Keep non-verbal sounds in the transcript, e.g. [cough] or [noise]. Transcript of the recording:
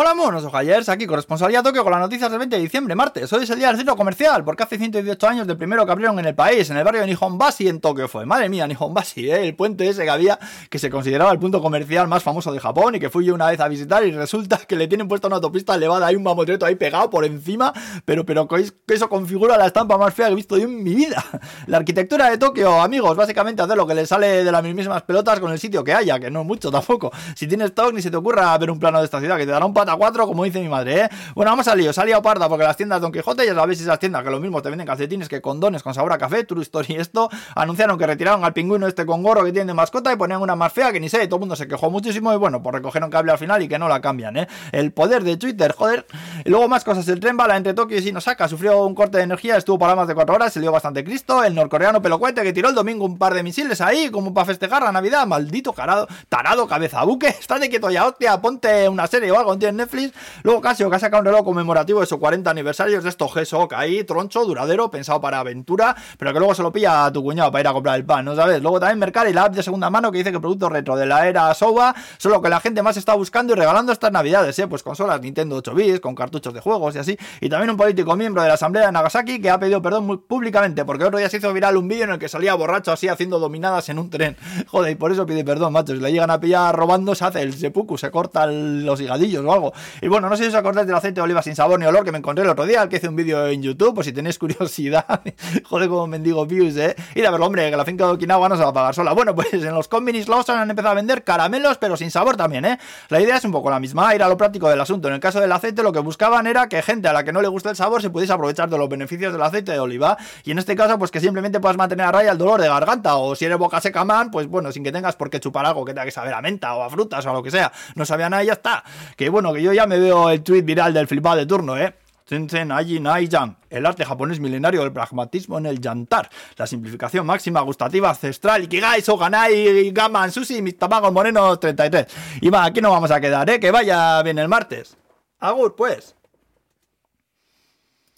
Hola monos ojayers, aquí corresponsalía Tokio con las noticias del 20 de diciembre, martes. Hoy es el día del centro comercial, porque hace 118 años del primero que abrieron en el país, en el barrio de Nihonbashi en Tokio fue. Madre mía, Nihonbashi, ¿eh? el puente ese que había, que se consideraba el punto comercial más famoso de Japón y que fui yo una vez a visitar y resulta que le tienen puesta una autopista elevada, hay un mamotreto ahí pegado por encima, pero, pero que eso configura la estampa más fea que he visto yo en mi vida. La arquitectura de Tokio, amigos, básicamente hacer lo que le sale de las mismas pelotas con el sitio que haya, que no mucho tampoco. Si tienes stock, ni se te ocurra ver un plano de esta ciudad, que te dará un pata 4, como dice mi madre, ¿eh? Bueno, vamos al lío. Salía parda porque las tiendas Don Quijote, ya sabéis esas tiendas que lo mismo te venden calcetines que condones con sabor a café, True Story esto, anunciaron que retiraron al pingüino este con gorro que tiene de mascota y ponían una más fea que ni sé, todo el mundo se quejó muchísimo y bueno, pues recogieron cable al final y que no la cambian, ¿eh? El poder de Twitter, joder. Y luego más cosas, el tren bala entre Tokio y Shinosaka sufrió un corte de energía, estuvo para más de 4 horas, se dio bastante cristo, el norcoreano pelocuente que tiró el domingo un par de misiles ahí como para festejar la Navidad, maldito carado, tarado cabeza buque, [laughs] estate quieto ya, hostia, ponte una serie o algo en Netflix, luego Casio que ha sacado un reloj conmemorativo de su 40 aniversarios de estos GSOC ahí, troncho, duradero, pensado para aventura, pero que luego se lo pilla a tu cuñado para ir a comprar el pan, ¿no sabes? Luego también Mercari, la app de segunda mano que dice que producto retro de la era Soba son lo que la gente más está buscando y regalando estas navidades, ¿eh? Pues consolas Nintendo 8 bits, con cartuchos de juegos y así. Y también un político miembro de la Asamblea de Nagasaki que ha pedido perdón públicamente porque otro día se hizo viral un vídeo en el que salía borracho así haciendo dominadas en un tren. [laughs] Joder, y por eso pide perdón, macho. Si le llegan a pillar robando, se hace el sepuku, se corta los higadillos o. Y bueno, no sé si os acordáis del aceite de oliva sin sabor ni olor que me encontré el otro día, al que hice un vídeo en YouTube, por si tenéis curiosidad. [laughs] Joder, como mendigo views, eh. Y a verlo, hombre, que la finca de Okinawa no se va a pagar sola. Bueno, pues en los convenis Lawson han empezado a vender caramelos, pero sin sabor también, eh. La idea es un poco la misma, ir a lo práctico del asunto. En el caso del aceite, lo que buscaban era que gente a la que no le gusta el sabor se pudiese aprovechar de los beneficios del aceite de oliva. Y en este caso, pues que simplemente puedas mantener a raya el dolor de garganta. O si eres boca seca man, pues bueno, sin que tengas por qué chupar algo que tenga que saber a menta o a frutas o a lo que sea. No sabía nada y ya está. Que bueno, que yo ya me veo el tweet viral del flipado de turno, ¿eh? el arte japonés milenario del pragmatismo en el yantar, la simplificación máxima gustativa ancestral, Ikigai, Soganai, Gaman, Sushi, mis tamagos morenos 33. Y va, aquí no vamos a quedar, ¿eh? Que vaya bien el martes. Agur, pues.